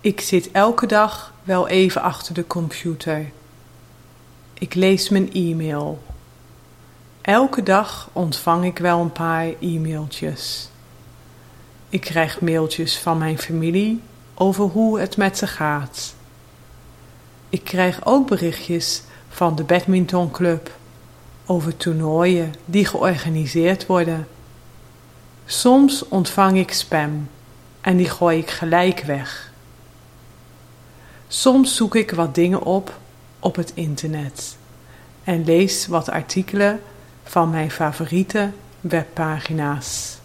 Ik zit elke dag wel even achter de computer. Ik lees mijn e-mail. Elke dag ontvang ik wel een paar e-mailtjes. Ik krijg mailtjes van mijn familie over hoe het met ze gaat. Ik krijg ook berichtjes van de badmintonclub over toernooien die georganiseerd worden. Soms ontvang ik spam en die gooi ik gelijk weg. Soms zoek ik wat dingen op op het internet en lees wat artikelen van mijn favoriete webpagina's.